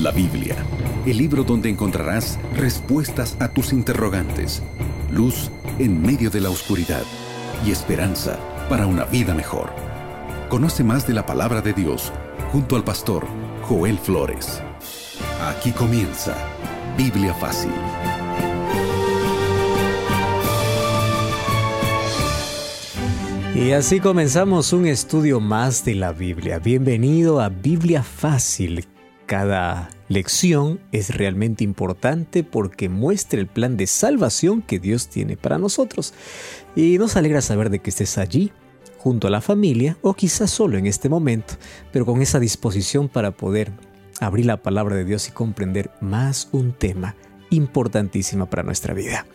La Biblia, el libro donde encontrarás respuestas a tus interrogantes, luz en medio de la oscuridad y esperanza para una vida mejor. Conoce más de la palabra de Dios junto al pastor Joel Flores. Aquí comienza Biblia Fácil. Y así comenzamos un estudio más de la Biblia. Bienvenido a Biblia Fácil. Cada lección es realmente importante porque muestra el plan de salvación que Dios tiene para nosotros. Y nos alegra saber de que estés allí junto a la familia o quizás solo en este momento, pero con esa disposición para poder abrir la palabra de Dios y comprender más un tema importantísimo para nuestra vida.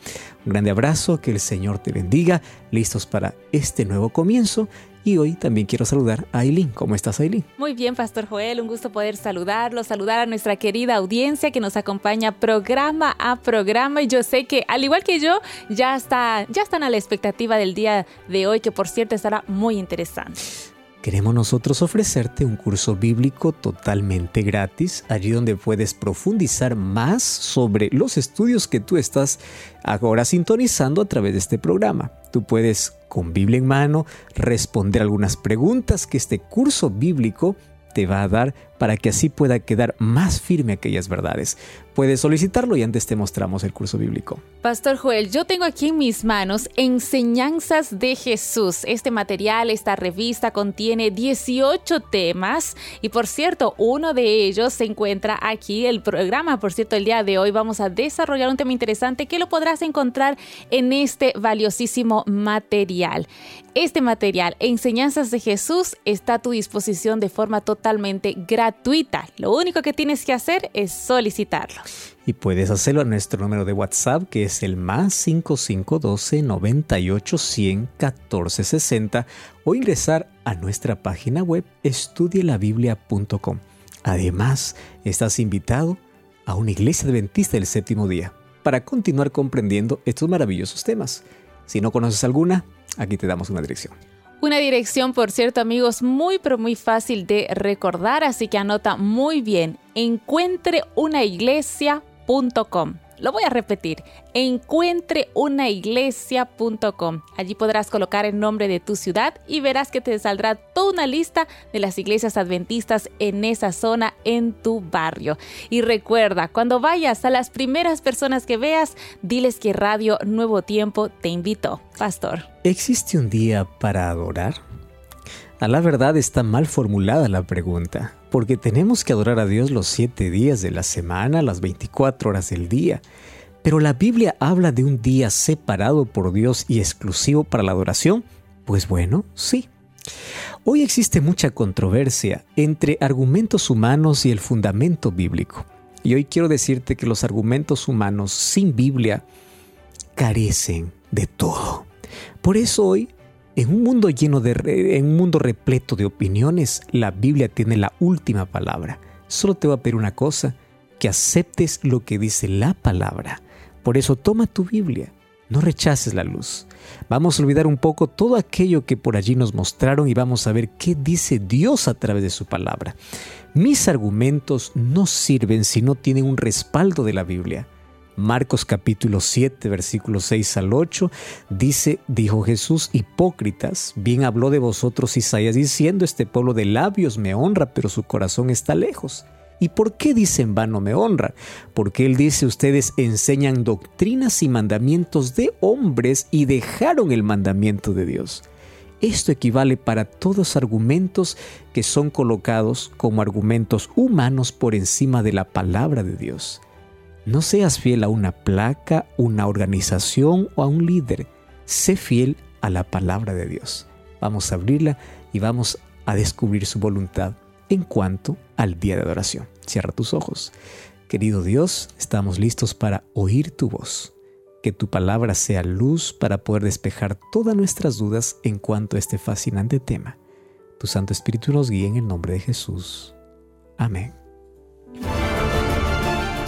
Un grande abrazo, que el Señor te bendiga, listos para este nuevo comienzo y hoy también quiero saludar a Aileen. ¿Cómo estás, Aileen? Muy bien, Pastor Joel. Un gusto poder saludarlo, saludar a nuestra querida audiencia que nos acompaña programa a programa. Y yo sé que, al igual que yo, ya, está, ya están a la expectativa del día de hoy, que por cierto estará muy interesante. Queremos nosotros ofrecerte un curso bíblico totalmente gratis, allí donde puedes profundizar más sobre los estudios que tú estás ahora sintonizando a través de este programa. Tú puedes, con Biblia en mano, responder algunas preguntas que este curso bíblico te va a dar para que así pueda quedar más firme aquellas verdades. Puedes solicitarlo y antes te mostramos el curso bíblico. Pastor Joel, yo tengo aquí en mis manos Enseñanzas de Jesús. Este material, esta revista contiene 18 temas y por cierto, uno de ellos se encuentra aquí, el programa. Por cierto, el día de hoy vamos a desarrollar un tema interesante que lo podrás encontrar en este valiosísimo material. Este material, Enseñanzas de Jesús, está a tu disposición de forma totalmente gratuita. Lo único que tienes que hacer es solicitarlo. Y puedes hacerlo a nuestro número de WhatsApp que es el más 5512 98 100 14 60 o ingresar a nuestra página web estudielabiblia.com. Además, estás invitado a una iglesia adventista del séptimo día para continuar comprendiendo estos maravillosos temas. Si no conoces alguna, Aquí te damos una dirección. Una dirección, por cierto, amigos, muy pero muy fácil de recordar, así que anota muy bien. Encuentreunaiglesia.com. Lo voy a repetir, encuentreunaiglesia.com. Allí podrás colocar el nombre de tu ciudad y verás que te saldrá toda una lista de las iglesias adventistas en esa zona, en tu barrio. Y recuerda, cuando vayas a las primeras personas que veas, diles que Radio Nuevo Tiempo te invitó. Pastor. ¿Existe un día para adorar? A la verdad está mal formulada la pregunta, porque tenemos que adorar a Dios los siete días de la semana, las 24 horas del día. Pero la Biblia habla de un día separado por Dios y exclusivo para la adoración. Pues bueno, sí. Hoy existe mucha controversia entre argumentos humanos y el fundamento bíblico. Y hoy quiero decirte que los argumentos humanos sin Biblia carecen de todo. Por eso hoy en un mundo lleno de en un mundo repleto de opiniones, la Biblia tiene la última palabra. Solo te voy a pedir una cosa, que aceptes lo que dice la palabra. Por eso toma tu Biblia, no rechaces la luz. Vamos a olvidar un poco todo aquello que por allí nos mostraron y vamos a ver qué dice Dios a través de su palabra. Mis argumentos no sirven si no tienen un respaldo de la Biblia. Marcos capítulo 7, versículos 6 al 8, dice, dijo Jesús, hipócritas, bien habló de vosotros Isaías diciendo, este pueblo de labios me honra, pero su corazón está lejos. ¿Y por qué dicen vano me honra? Porque él dice, ustedes enseñan doctrinas y mandamientos de hombres y dejaron el mandamiento de Dios. Esto equivale para todos argumentos que son colocados como argumentos humanos por encima de la palabra de Dios. No seas fiel a una placa, una organización o a un líder. Sé fiel a la palabra de Dios. Vamos a abrirla y vamos a descubrir su voluntad en cuanto al día de adoración. Cierra tus ojos. Querido Dios, estamos listos para oír tu voz. Que tu palabra sea luz para poder despejar todas nuestras dudas en cuanto a este fascinante tema. Tu Santo Espíritu nos guíe en el nombre de Jesús. Amén.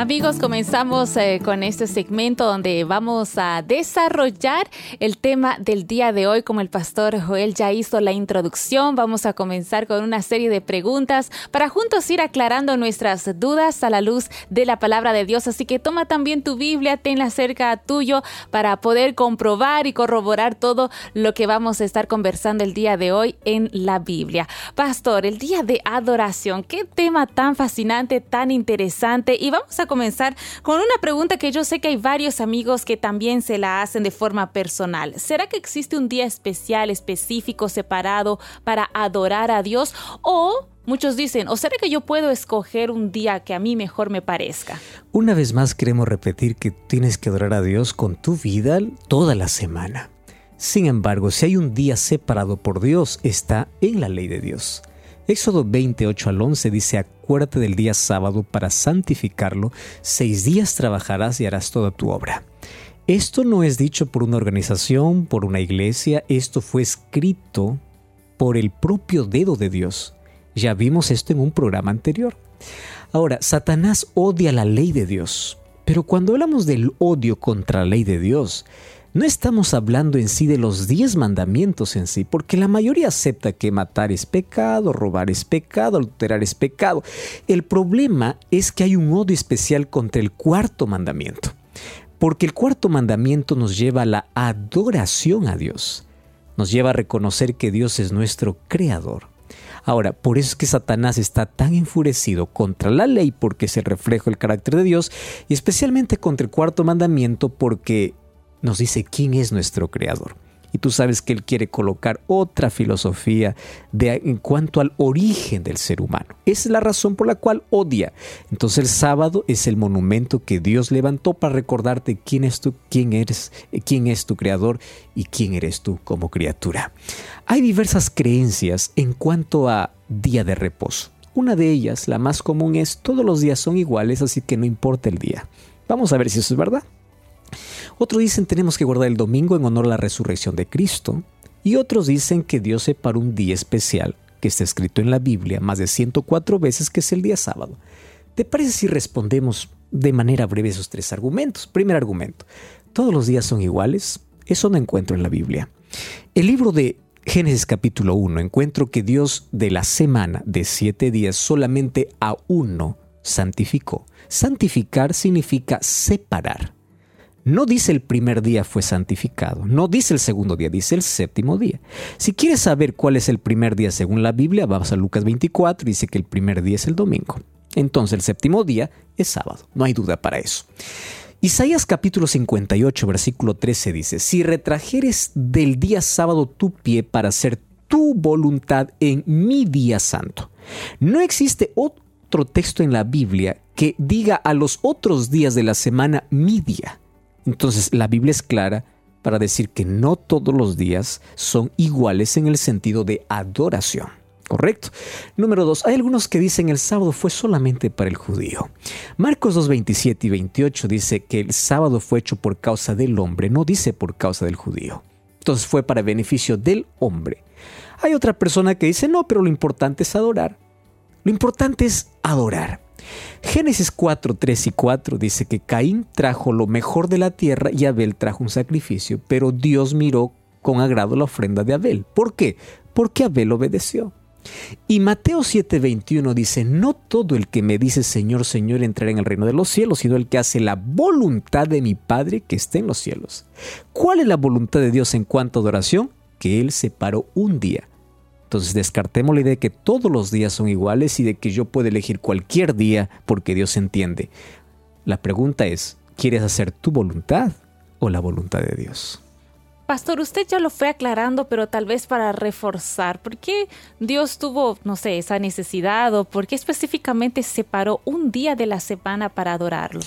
Amigos, comenzamos eh, con este segmento donde vamos a desarrollar el tema del día de hoy. Como el pastor Joel ya hizo la introducción, vamos a comenzar con una serie de preguntas para juntos ir aclarando nuestras dudas a la luz de la palabra de Dios. Así que toma también tu Biblia, tenla cerca tuyo para poder comprobar y corroborar todo lo que vamos a estar conversando el día de hoy en la Biblia. Pastor, el día de adoración, qué tema tan fascinante, tan interesante. Y vamos a comenzar con una pregunta que yo sé que hay varios amigos que también se la hacen de forma personal. ¿Será que existe un día especial, específico, separado para adorar a Dios? O Muchos dicen, ¿o será que yo puedo escoger un día que a mí mejor me parezca? Una vez más queremos repetir que tienes que adorar a Dios con tu vida toda la semana. Sin embargo, si hay un día separado por Dios, está en la ley de Dios. Éxodo 28 al 11 dice, acuérdate del día sábado para santificarlo, seis días trabajarás y harás toda tu obra. Esto no es dicho por una organización, por una iglesia, esto fue escrito por el propio dedo de Dios. Ya vimos esto en un programa anterior. Ahora, Satanás odia la ley de Dios, pero cuando hablamos del odio contra la ley de Dios, no estamos hablando en sí de los diez mandamientos en sí, porque la mayoría acepta que matar es pecado, robar es pecado, alterar es pecado. El problema es que hay un odio especial contra el cuarto mandamiento, porque el cuarto mandamiento nos lleva a la adoración a Dios, nos lleva a reconocer que Dios es nuestro creador. Ahora, por eso es que Satanás está tan enfurecido contra la ley porque se refleja el carácter de Dios y especialmente contra el cuarto mandamiento porque nos dice quién es nuestro creador. Y tú sabes que Él quiere colocar otra filosofía de, en cuanto al origen del ser humano. Esa es la razón por la cual odia. Entonces el sábado es el monumento que Dios levantó para recordarte quién es tú, quién eres, quién es tu creador y quién eres tú como criatura. Hay diversas creencias en cuanto a día de reposo. Una de ellas, la más común, es todos los días son iguales, así que no importa el día. Vamos a ver si eso es verdad. Otros dicen tenemos que guardar el domingo en honor a la resurrección de Cristo. Y otros dicen que Dios separó un día especial, que está escrito en la Biblia más de 104 veces, que es el día sábado. ¿Te parece si respondemos de manera breve esos tres argumentos? Primer argumento, ¿todos los días son iguales? Eso no encuentro en la Biblia. El libro de Génesis capítulo 1 encuentro que Dios de la semana de siete días solamente a uno santificó. Santificar significa separar. No dice el primer día fue santificado, no dice el segundo día, dice el séptimo día. Si quieres saber cuál es el primer día según la Biblia, vamos a Lucas 24, dice que el primer día es el domingo. Entonces el séptimo día es sábado, no hay duda para eso. Isaías capítulo 58, versículo 13 dice, si retrajeres del día sábado tu pie para hacer tu voluntad en mi día santo. No existe otro texto en la Biblia que diga a los otros días de la semana mi día. Entonces la Biblia es clara para decir que no todos los días son iguales en el sentido de adoración. Correcto. Número dos, hay algunos que dicen el sábado fue solamente para el judío. Marcos 2, 27 y 28 dice que el sábado fue hecho por causa del hombre, no dice por causa del judío. Entonces fue para beneficio del hombre. Hay otra persona que dice, no, pero lo importante es adorar. Lo importante es adorar. Génesis 4, 3 y 4 dice que Caín trajo lo mejor de la tierra y Abel trajo un sacrificio, pero Dios miró con agrado la ofrenda de Abel. ¿Por qué? Porque Abel obedeció. Y Mateo 7:21 dice, no todo el que me dice Señor, Señor entrará en el reino de los cielos, sino el que hace la voluntad de mi Padre que esté en los cielos. ¿Cuál es la voluntad de Dios en cuanto a adoración? Que Él separó un día entonces descartemos la idea de que todos los días son iguales y de que yo puedo elegir cualquier día porque Dios entiende. La pregunta es, ¿quieres hacer tu voluntad o la voluntad de Dios? Pastor, usted ya lo fue aclarando, pero tal vez para reforzar, ¿por qué Dios tuvo, no sé, esa necesidad o por qué específicamente separó un día de la semana para adorarlo?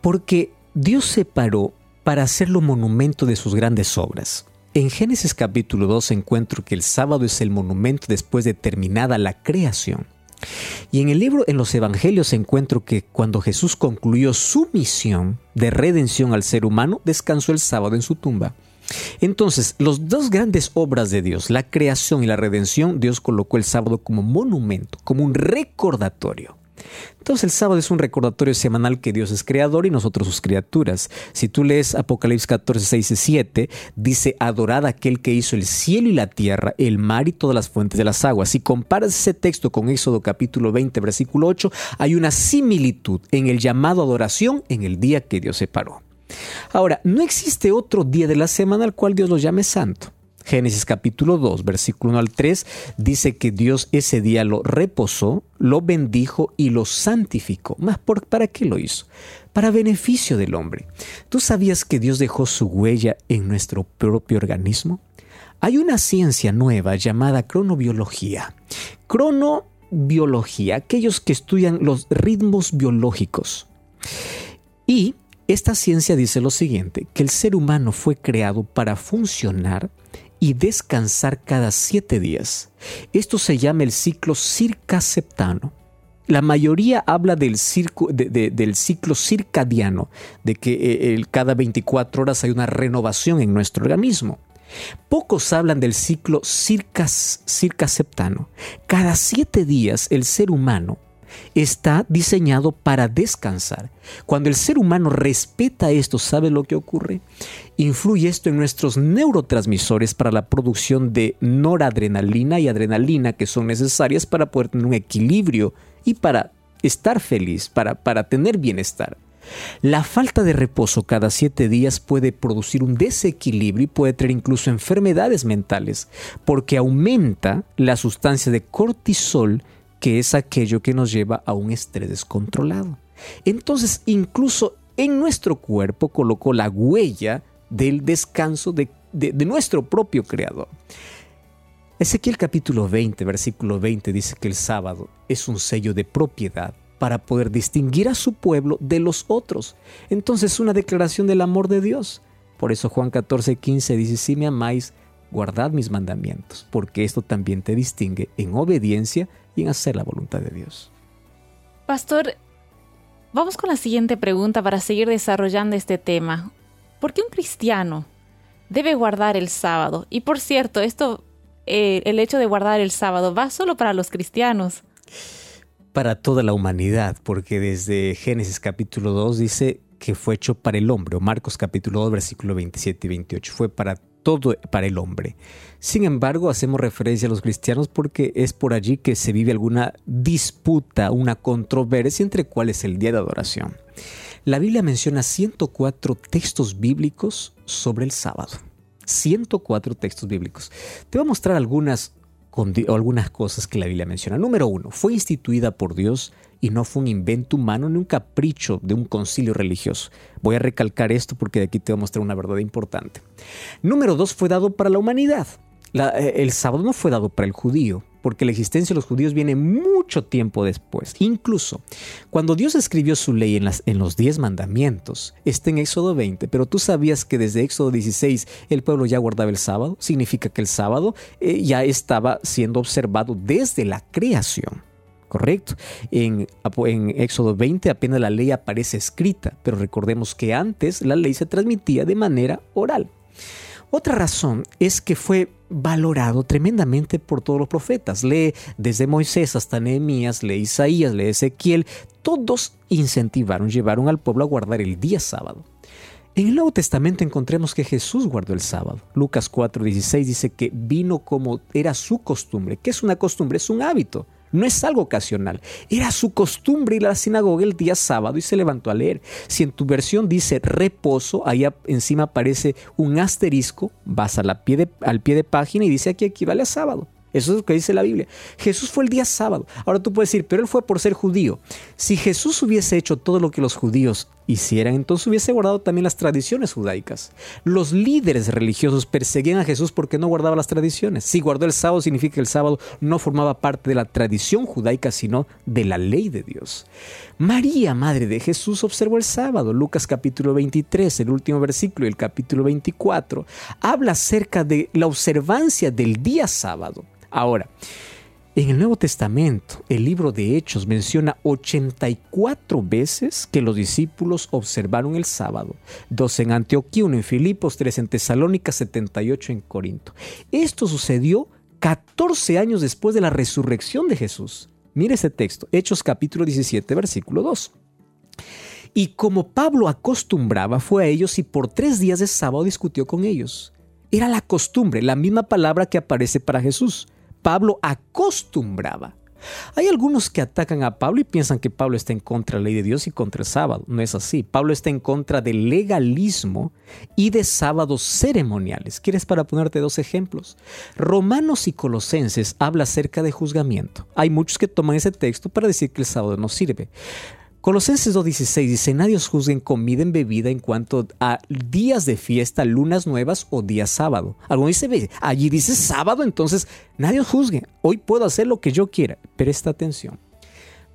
Porque Dios separó para hacerlo monumento de sus grandes obras. En Génesis capítulo 2 encuentro que el sábado es el monumento después de terminada la creación. Y en el libro, en los Evangelios, encuentro que cuando Jesús concluyó su misión de redención al ser humano, descansó el sábado en su tumba. Entonces, las dos grandes obras de Dios, la creación y la redención, Dios colocó el sábado como monumento, como un recordatorio. Entonces el sábado es un recordatorio semanal que Dios es creador y nosotros sus criaturas. Si tú lees Apocalipsis 14, 6 y 7, dice, adorad a aquel que hizo el cielo y la tierra, el mar y todas las fuentes de las aguas. Si comparas ese texto con Éxodo capítulo 20, versículo 8, hay una similitud en el llamado adoración en el día que Dios separó. Ahora, no existe otro día de la semana al cual Dios lo llame santo. Génesis capítulo 2, versículo 1 al 3, dice que Dios ese día lo reposó, lo bendijo y lo santificó. ¿Más por, para qué lo hizo? Para beneficio del hombre. ¿Tú sabías que Dios dejó su huella en nuestro propio organismo? Hay una ciencia nueva llamada cronobiología. Cronobiología, aquellos que estudian los ritmos biológicos. Y esta ciencia dice lo siguiente, que el ser humano fue creado para funcionar y descansar cada siete días. Esto se llama el ciclo circaseptano. La mayoría habla del, ciclo circadiano, de que eh, cada 24 horas hay una renovación en nuestro organismo. Pocos hablan del ciclo circas. Cada siete días el ser humano está diseñado para descansar. Cuando el ser humano respeta esto, ¿sabe lo que ocurre? Influye esto en nuestros neurotransmisores para la producción de noradrenalina y adrenalina que son necesarias para poder tener un equilibrio y para estar feliz, para, para tener bienestar. La falta de reposo cada siete días puede producir un desequilibrio y puede traer incluso enfermedades mentales, porque aumenta la sustancia de cortisol que es aquello que nos lleva a un estrés descontrolado. Entonces, incluso en nuestro cuerpo colocó la huella del descanso de, nuestro propio Creador. Ezequiel capítulo 20, versículo 20 dice que el sábado es un sello de propiedad para poder distinguir a su pueblo de los otros. Entonces una declaración del amor de Dios. Por eso Juan 14, 15 dice, si me amáis, guardad mis mandamientos, porque esto también te distingue en obediencia y en hacer la voluntad de Dios. Pastor, vamos con la siguiente pregunta para seguir desarrollando este tema. ¿Por qué un cristiano debe guardar el sábado? Y por cierto, esto, eh, el hecho de guardar el sábado, ¿va solo para los cristianos? Para toda la humanidad, porque desde Génesis capítulo 2 dice que fue hecho para el hombre, o Marcos capítulo 2 versículo 27 y 28, fue para todo para el hombre. Sin embargo, hacemos referencia a los cristianos porque es por allí que se vive alguna disputa, una controversia entre cuál es el día de adoración. La Biblia menciona 104 textos bíblicos sobre el sábado. 104 textos bíblicos. Te voy a mostrar algunas, algunas cosas que la Biblia menciona. Número uno, fue instituida por Dios y no fue un invento humano ni un capricho de un concilio religioso. Voy a recalcar esto porque de aquí te voy a mostrar una verdad importante. Número dos, fue dado para la humanidad. Eh, el sábado no fue dado para el judío, porque la existencia de los judíos viene mucho tiempo después. Incluso cuando Dios escribió su ley en, los diez mandamientos, está en Éxodo 20, pero tú sabías que desde Éxodo 16 el pueblo ya guardaba el sábado, significa que el sábado eh, ya estaba siendo observado desde la creación. ¿correcto? En, en, Éxodo 20 apenas la ley aparece escrita, pero recordemos que antes la ley se transmitía de manera oral. Otra razón es que fue valorado tremendamente por todos los profetas. Lee desde Moisés hasta Nehemías, lee Isaías, lee Ezequiel. Todos incentivaron, llevaron al pueblo a guardar el día sábado. En el Nuevo Testamento encontremos que Jesús guardó el sábado. Lucas 4:16 dice que vino como era su costumbre. ¿Qué es una costumbre? Es un hábito. No es algo ocasional. Era su costumbre ir a la sinagoga el día sábado y se levantó a leer. Si en tu versión dice reposo, ahí encima aparece un asterisco, vas al pie de página y dice aquí equivale a sábado. Eso es lo que dice la Biblia. Jesús fue el día sábado. Ahora tú puedes decir, pero él fue por ser judío. Si Jesús hubiese hecho todo lo que los judíos hicieran, entonces hubiese guardado también las tradiciones judaicas. Los líderes religiosos perseguían a Jesús porque no guardaba las tradiciones. Si guardó el sábado, significa que el sábado no formaba parte de la tradición judaica, sino de la ley de Dios. María, madre de Jesús, observó el sábado. Lucas capítulo 23, el último versículo, y el capítulo 24, habla acerca de la observancia del día sábado. Ahora, en el Nuevo Testamento, el libro de Hechos menciona 84 veces que los discípulos observaron el sábado, dos en Antioquía, uno en Filipos, tres en Tesalónica, 78 en Corinto. Esto sucedió 14 años después de la resurrección de Jesús. Mire ese texto, Hechos capítulo 17, versículo 2. Y como Pablo acostumbraba, fue a ellos y por tres días de sábado discutió con ellos. Era la costumbre, la misma palabra que aparece para Jesús. Pablo acostumbraba. Hay algunos que atacan a Pablo y piensan que Pablo está en contra de la ley de Dios y contra el sábado. No es así. Pablo está en contra del legalismo y de sábados ceremoniales. ¿Quieres para ponerte dos ejemplos? Romanos y Colosenses habla acerca de juzgamiento. Hay muchos que toman ese texto para decir que el sábado no sirve. Colosenses 2.16 dice, nadie os juzgue en comida, en bebida, en cuanto a días de fiesta, lunas nuevas o día sábado. Alguno dice, allí dice sábado, entonces nadie os juzgue. Hoy puedo hacer lo que yo quiera. Presta atención.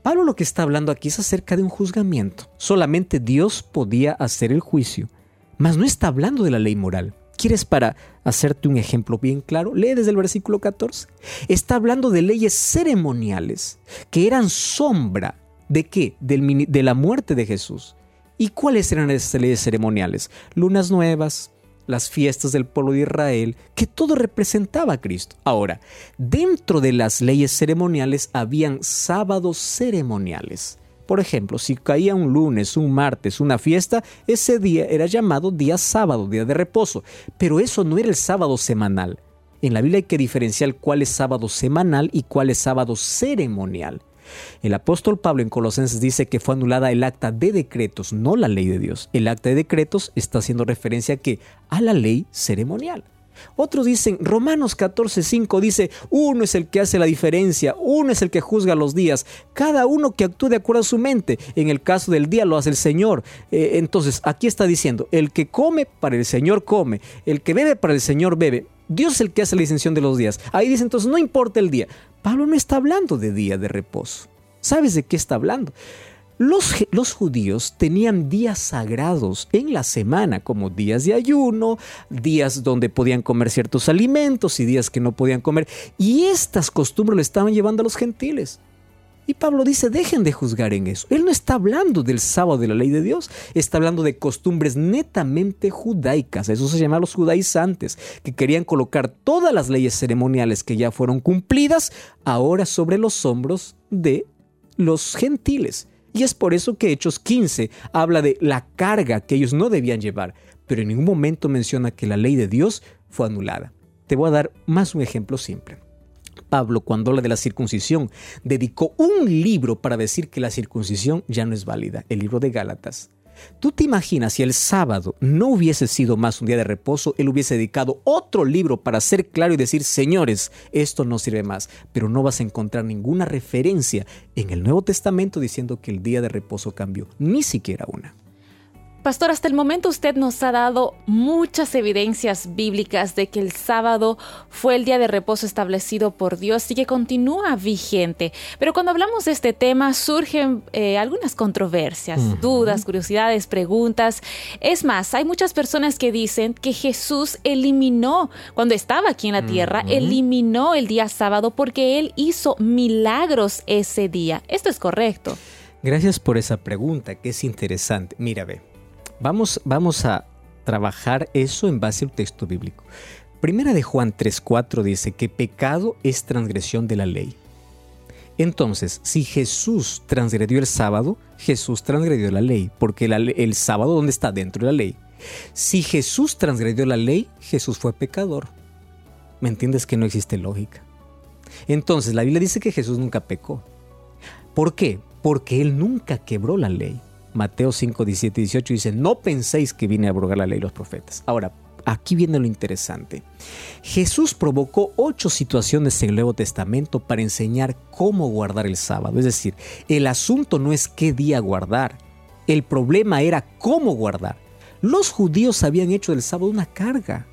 Pablo lo que está hablando aquí es acerca de un juzgamiento. Solamente Dios podía hacer el juicio. Mas no está hablando de la ley moral. ¿Quieres para hacerte un ejemplo bien claro? Lee desde el versículo 14. Está hablando de leyes ceremoniales que eran sombra ¿De qué? de la muerte de Jesús. ¿Y cuáles eran esas leyes ceremoniales? Lunas nuevas, las fiestas del pueblo de Israel, que todo representaba a Cristo. Ahora, dentro de las leyes ceremoniales habían sábados ceremoniales. Por ejemplo, si caía un lunes, un martes, una fiesta, ese día era llamado día sábado, día de reposo. Pero eso no era el sábado semanal. En la Biblia hay que diferenciar cuál es sábado semanal y cuál es sábado ceremonial. El apóstol Pablo en Colosenses dice que fue anulada el acta de decretos, no la ley de Dios. El acta de decretos está haciendo referencia que a la ley ceremonial. Otros dicen, Romanos 14:5 dice, uno es el que hace la diferencia, uno es el que juzga los días, cada uno que actúe de acuerdo a su mente. En el caso del día lo hace el Señor. Eh, entonces, aquí está diciendo, el que come para el Señor come, el que bebe para el Señor bebe. Dios es el que hace la distinción de los días. Ahí dice entonces, no importa el día. Pablo no está hablando de día de reposo. ¿Sabes de qué está hablando? Los, los, judíos tenían días sagrados en la semana, como días de ayuno, días donde podían comer ciertos alimentos y días que no podían comer. Y estas costumbres le estaban llevando a los gentiles. Y Pablo dice, dejen de juzgar en eso. Él no está hablando del sábado de la ley de Dios, está hablando de costumbres netamente judaicas. Eso se llama los judaizantes, que querían colocar todas las leyes ceremoniales que ya fueron cumplidas ahora sobre los hombros de los gentiles. Y es por eso que Hechos 15 habla de la carga que ellos no debían llevar, pero en ningún momento menciona que la ley de Dios fue anulada. Te voy a dar más un ejemplo simple. Pablo, cuando habla de la circuncisión, dedicó un libro para decir que la circuncisión ya no es válida, el libro de Gálatas. ¿Tú te imaginas si el sábado no hubiese sido más un día de reposo, él hubiese dedicado otro libro para ser claro y decir, señores, esto no sirve más, pero no vas a encontrar ninguna referencia en el Nuevo Testamento diciendo que el día de reposo cambió, ni siquiera una. Pastor, hasta el momento usted nos ha dado muchas evidencias bíblicas de que el sábado fue el día de reposo establecido por Dios y que continúa vigente. Pero cuando hablamos de este tema surgen eh, algunas controversias, dudas, curiosidades, preguntas. Es más, hay muchas personas que dicen que Jesús eliminó, cuando estaba aquí en la tierra, eliminó el día sábado porque Él hizo milagros ese día. ¿Esto es correcto? Gracias por esa pregunta, que es interesante. Mira, ve. Vamos, vamos a trabajar eso en base al texto bíblico. Primera de Juan 3:4 dice que pecado es transgresión de la ley. Entonces, si Jesús transgredió el sábado, Jesús transgredió la ley, porque el sábado ¿dónde está? Dentro de la ley. Si Jesús transgredió la ley, Jesús fue pecador. ¿Me entiendes que no existe lógica? Entonces, la Biblia dice que Jesús nunca pecó. ¿Por qué? Porque Él nunca quebró la ley. Mateo 5, 17 y 18 dice, no penséis que vine a abrogar la ley y los profetas. Ahora, aquí viene lo interesante. Jesús provocó ocho situaciones en el Nuevo Testamento para enseñar cómo guardar el sábado. Es decir, el asunto no es qué día guardar, el problema era cómo guardar. Los judíos habían hecho del sábado una carga.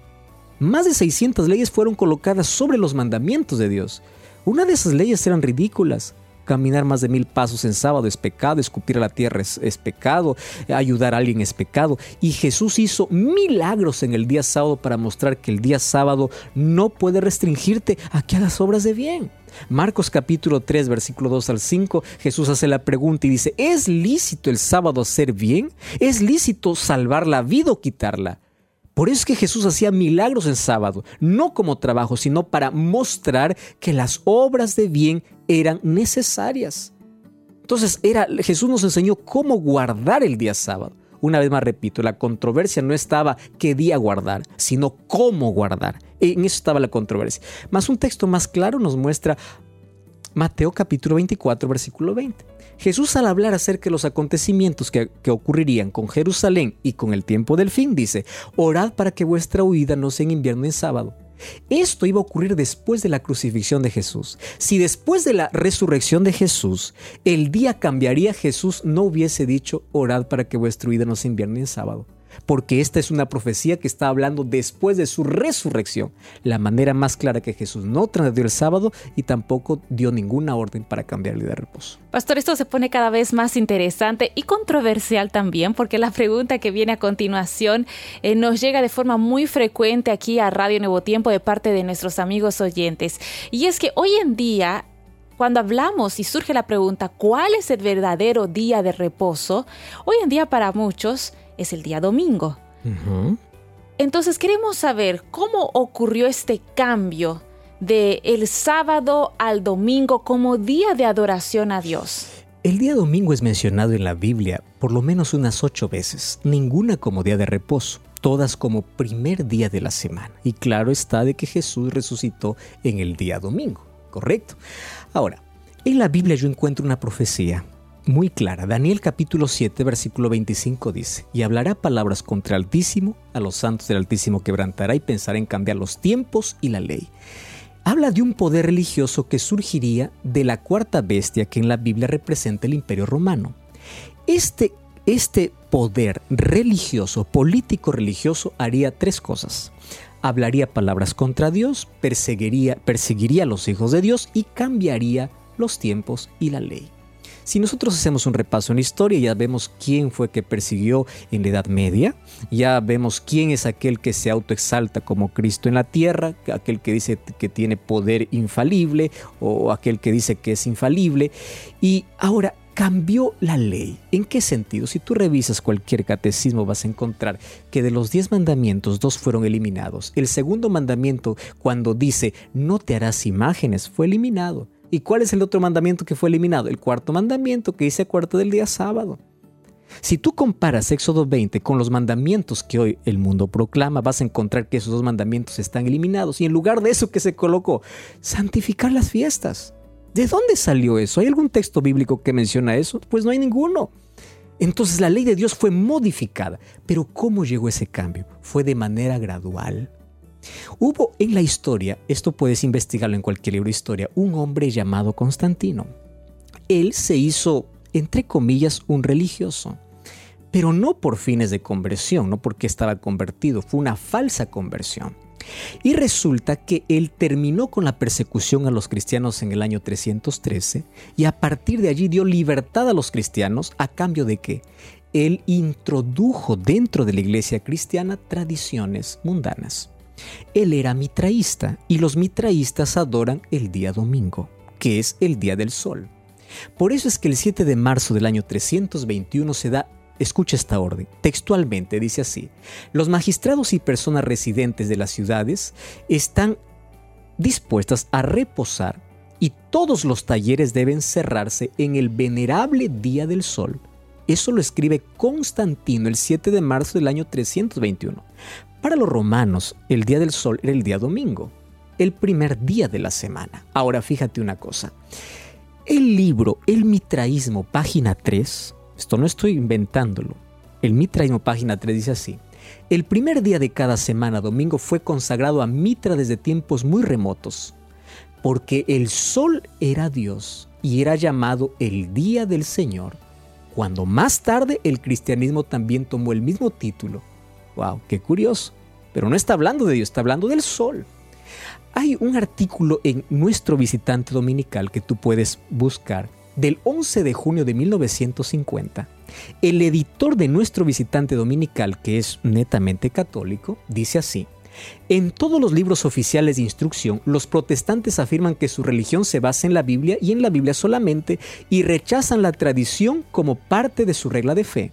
Más de 600 leyes fueron colocadas sobre los mandamientos de Dios. Una de esas leyes eran ridículas. Caminar más de mil pasos en sábado es pecado, escupir a la tierra es, pecado, ayudar a alguien es pecado. Y Jesús hizo milagros en el día sábado para mostrar que el día sábado no puede restringirte a que hagas obras de bien. Marcos capítulo 3, versículo 2 al 5, Jesús hace la pregunta y dice, ¿es lícito el sábado hacer bien? ¿Es lícito salvar la vida o quitarla? Por eso es que Jesús hacía milagros en sábado, no como trabajo, sino para mostrar que las obras de bien eran necesarias. Entonces era, Jesús nos enseñó cómo guardar el día sábado. Una vez más repito, la controversia no estaba qué día guardar, sino cómo guardar. En eso estaba la controversia. Más un texto más claro nos muestra Mateo capítulo 24, versículo 20. Jesús al hablar acerca de los acontecimientos que, que, ocurrirían con Jerusalén y con el tiempo del fin, dice, orad para que vuestra huida no sea en invierno en sábado. Esto iba a ocurrir después de la crucifixión de Jesús. Si después de la resurrección de Jesús el día cambiaría, Jesús no hubiese dicho, orad para que vuestra huida no sea invierno en sábado porque esta es una profecía que está hablando después de su resurrección. La manera más clara que Jesús no transgredió el sábado y tampoco dio ninguna orden para cambiar el día de reposo. Pastor, esto se pone cada vez más interesante y controversial también, porque la pregunta que viene a continuación eh, nos llega de forma muy frecuente aquí a Radio Nuevo Tiempo de parte de nuestros amigos oyentes. Y es que hoy en día cuando hablamos y surge la pregunta, ¿cuál es el verdadero día de reposo? Hoy en día para muchos es el día domingo. Entonces queremos saber cómo ocurrió este cambio de el sábado al domingo como día de adoración a Dios. El día domingo es mencionado en la Biblia por lo menos unas ocho veces, ninguna como día de reposo, todas como primer día de la semana. Y claro está de que Jesús resucitó en el día domingo, ¿correcto? Ahora, en la Biblia yo encuentro una profecía muy clara. Daniel capítulo 7, versículo 25 dice, y hablará palabras contra el Altísimo, a los santos del Altísimo quebrantará y pensará en cambiar los tiempos y la ley. Habla de un poder religioso que surgiría de la cuarta bestia que en la Biblia representa el imperio romano. Este, este poder religioso, político religioso, haría tres cosas. Hablaría palabras contra Dios, perseguiría, perseguiría a los hijos de Dios y cambiaría los tiempos y la ley. Si nosotros hacemos un repaso en la historia, ya vemos quién fue que persiguió en la Edad Media, ya vemos quién es aquel que se autoexalta como Cristo en la tierra, aquel que dice que tiene poder infalible o aquel que dice que es infalible. Y ahora, cambió la ley. ¿En qué sentido? Si tú revisas cualquier catecismo vas a encontrar que de los diez mandamientos dos fueron eliminados. El segundo mandamiento, cuando dice no te harás imágenes, fue eliminado. ¿Y cuál es el otro mandamiento que fue eliminado? El cuarto mandamiento que dice cuarto del día sábado. Si tú comparas Éxodo 20 con los mandamientos que hoy el mundo proclama, vas a encontrar que esos dos mandamientos están eliminados y en lugar de eso que se colocó, santificar las fiestas. ¿De dónde salió eso? ¿Hay algún texto bíblico que menciona eso? Pues no hay ninguno. Entonces la ley de Dios fue modificada. Pero ¿cómo llegó ese cambio? Fue de manera gradual. Hubo en la historia, esto puedes investigarlo en cualquier libro de historia, un hombre llamado Constantino. Él se hizo, entre comillas, un religioso, pero no por fines de conversión, no porque estaba convertido, fue una falsa conversión. Y resulta que él terminó con la persecución a los cristianos en el año 313 y a partir de allí dio libertad a los cristianos a cambio de que él introdujo dentro de la iglesia cristiana tradiciones mundanas. Él era mitraísta y los mitraístas adoran el día domingo, que es el día del sol. Por eso es que el 7 de marzo del año 321 se da, escucha esta orden, textualmente dice así, los magistrados y personas residentes de las ciudades están dispuestas a reposar y todos los talleres deben cerrarse en el venerable día del sol. Eso lo escribe Constantino el 7 de marzo del año 321. Para los romanos, el día del sol era el día domingo, el primer día de la semana. Ahora fíjate una cosa. El libro El Mitraísmo, página 3, esto no estoy inventándolo, el Mitraísmo, página 3 dice así. El primer día de cada semana, domingo, fue consagrado a Mitra desde tiempos muy remotos, porque el sol era Dios y era llamado el día del Señor, cuando más tarde el cristianismo también tomó el mismo título Wow, qué curioso. Pero no está hablando de Dios, está hablando del sol. Hay un artículo en nuestro visitante dominical que tú puedes buscar del 11 de junio de 1950. El editor de nuestro visitante dominical, que es netamente católico, dice así. En todos los libros oficiales de instrucción, los protestantes afirman que su religión se basa en la Biblia y en la Biblia solamente y rechazan la tradición como parte de su regla de fe.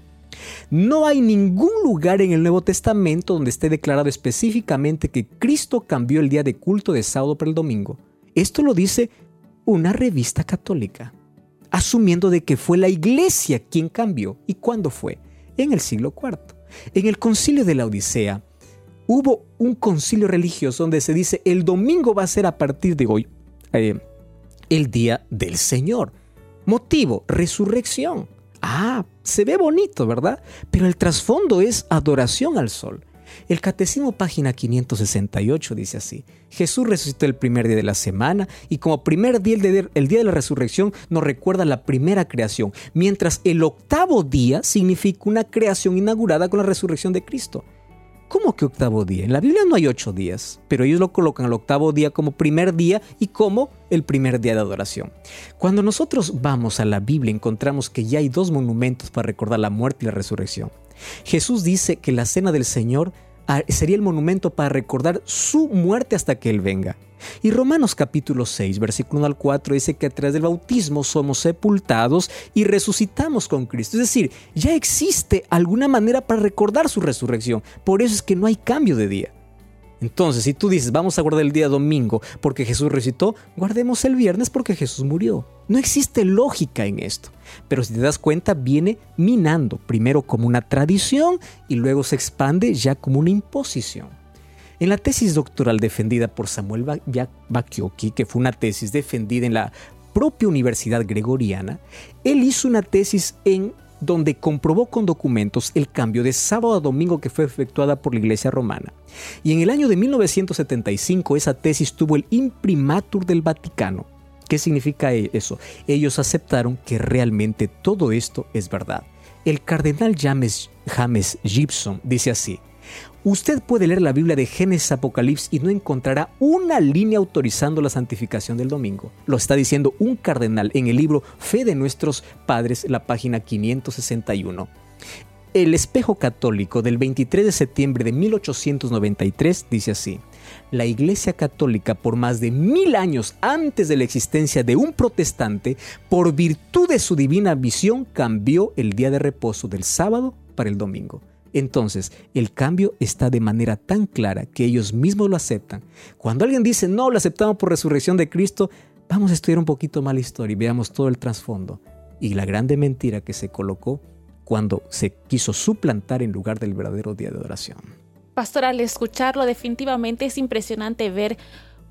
No hay ningún lugar en el Nuevo Testamento donde esté declarado específicamente que Cristo cambió el día de culto de sábado para el domingo. Esto lo dice una revista católica, asumiendo de que fue la iglesia quien cambió. ¿Y cuándo fue? En el siglo IV. En el concilio de la Odisea hubo un concilio religioso donde se dice el domingo va a ser a partir de hoy eh, el día del Señor. Motivo, resurrección. Ah, se ve bonito, ¿verdad? Pero el trasfondo es adoración al sol. El Catecismo página 568 dice así, Jesús resucitó el primer día de la semana y como primer día, el día de la resurrección nos recuerda la primera creación, mientras el octavo día significa una creación inaugurada con la resurrección de Cristo. ¿Cómo que octavo día? En la Biblia no hay ocho días, pero ellos lo colocan al octavo día como primer día y como el primer día de adoración. Cuando nosotros vamos a la Biblia encontramos que ya hay dos monumentos para recordar la muerte y la resurrección. Jesús dice que la cena del Señor sería el monumento para recordar su muerte hasta que Él venga. Y Romanos capítulo 6, versículo 1 al 4 dice que a través del bautismo somos sepultados y resucitamos con Cristo. Es decir, ya existe alguna manera para recordar su resurrección. Por eso es que no hay cambio de día. Entonces, si tú dices, vamos a guardar el día domingo porque Jesús resucitó, guardemos el viernes porque Jesús murió. No existe lógica en esto. Pero si te das cuenta, viene minando, primero como una tradición y luego se expande ya como una imposición. En la tesis doctoral defendida por Samuel Bakioki, que fue una tesis defendida en la propia Universidad Gregoriana, él hizo una tesis en donde comprobó con documentos el cambio de sábado a domingo que fue efectuada por la Iglesia romana. Y en el año de 1975 esa tesis tuvo el imprimatur del Vaticano. ¿Qué significa e-, eso? Ellos aceptaron que realmente todo esto es verdad. El cardenal James, James Gibson dice así, Usted puede leer la Biblia de Génesis Apocalipsis y no encontrará una línea autorizando la santificación del domingo. Lo está diciendo un cardenal en el libro Fe de nuestros padres, la página 561. El espejo católico del 23 de septiembre de 1893 dice así, la Iglesia Católica por más de mil años antes de la existencia de un protestante, por virtud de su divina visión, cambió el día de reposo del sábado para el domingo. Entonces, el cambio está de manera tan clara que ellos mismos lo aceptan. Cuando alguien dice, no, lo aceptamos por resurrección de Cristo, vamos a estudiar un poquito más la historia y veamos todo el trasfondo y la grande mentira que se colocó cuando se quiso suplantar en lugar del verdadero día de adoración. Pastor, al escucharlo definitivamente es impresionante ver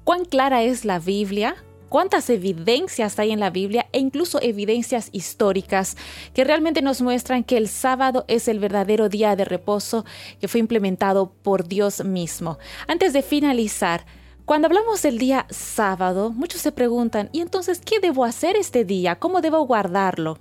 cuán clara es la Biblia, cuántas evidencias hay en la Biblia e incluso evidencias históricas que realmente nos muestran que el sábado es el verdadero día de reposo que fue implementado por Dios mismo. Antes de finalizar, cuando hablamos del día sábado, muchos se preguntan, ¿y entonces qué debo hacer este día? ¿Cómo debo guardarlo?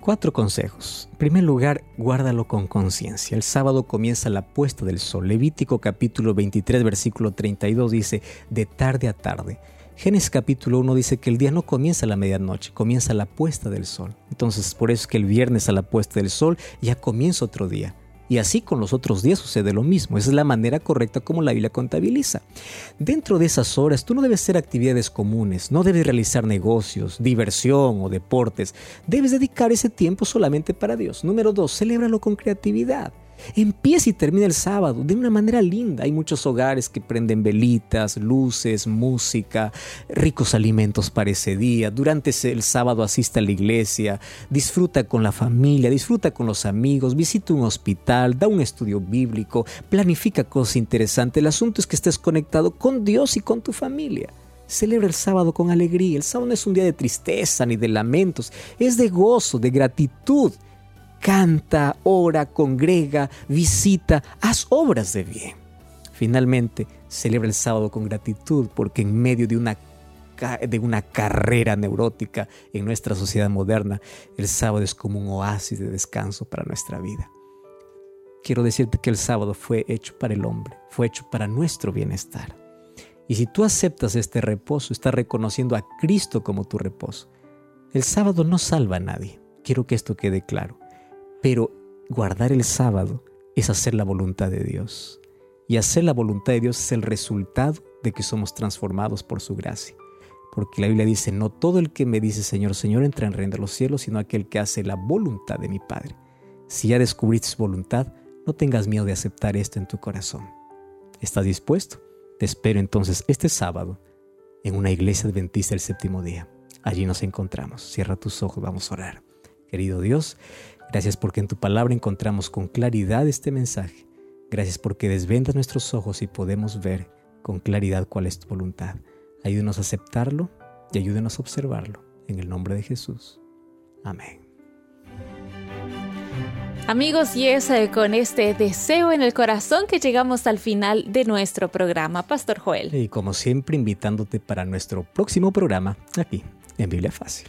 Cuatro consejos. En primer lugar, guárdalo con conciencia. El sábado comienza la puesta del sol. Levítico capítulo 23, versículo 32 dice, de tarde a tarde. Génesis capítulo 1 dice que el día no comienza a la medianoche, comienza la puesta del sol. Entonces, por eso es que el viernes a la puesta del sol ya comienza otro día. Y así con los otros días sucede lo mismo. Esa es la manera correcta como la Biblia contabiliza. Dentro de esas horas tú no debes hacer actividades comunes, no debes realizar negocios, diversión o deportes. Debes dedicar ese tiempo solamente para Dios. Número dos, celébralo con creatividad. Empieza y termina el sábado de una manera linda. Hay muchos hogares que prenden velitas, luces, música, ricos alimentos para ese día. Durante el sábado asiste a la iglesia, disfruta con la familia, disfruta con los amigos, visita un hospital, da un estudio bíblico, planifica cosas interesantes. El asunto es que estés conectado con Dios y con tu familia. Celebra el sábado con alegría. El sábado no es un día de tristeza ni de lamentos, es de gozo, de gratitud canta, ora, congrega, visita, haz obras de bien. Finalmente, celebra el sábado con gratitud porque en medio de una, de una carrera neurótica en nuestra sociedad moderna, el sábado es como un oasis de descanso para nuestra vida. Quiero decirte que el sábado fue hecho para el hombre, fue hecho para nuestro bienestar. Y si tú aceptas este reposo, estás reconociendo a Cristo como tu reposo. El sábado no salva a nadie. Quiero que esto quede claro. Pero guardar el sábado es hacer la voluntad de Dios. Y hacer la voluntad de Dios es el resultado de que somos transformados por su gracia. Porque la Biblia dice, no todo el que me dice Señor, Señor entra en reino de los cielos, sino aquel que hace la voluntad de mi Padre. Si ya descubriste su voluntad, no tengas miedo de aceptar esto en tu corazón. ¿Estás dispuesto? Te espero entonces este sábado en una iglesia adventista el séptimo día. Allí nos encontramos. Cierra tus ojos, vamos a orar. Querido Dios, gracias porque en tu palabra encontramos con claridad este mensaje. Gracias porque desvendas nuestros ojos y podemos ver con claridad cuál es tu voluntad. Ayúdenos a aceptarlo y ayúdenos a observarlo. En el nombre de Jesús. Amén. Amigos, y es eh, con este deseo en el corazón que llegamos al final de nuestro programa, Pastor Joel. Y como siempre, invitándote para nuestro próximo programa aquí en Biblia Fácil.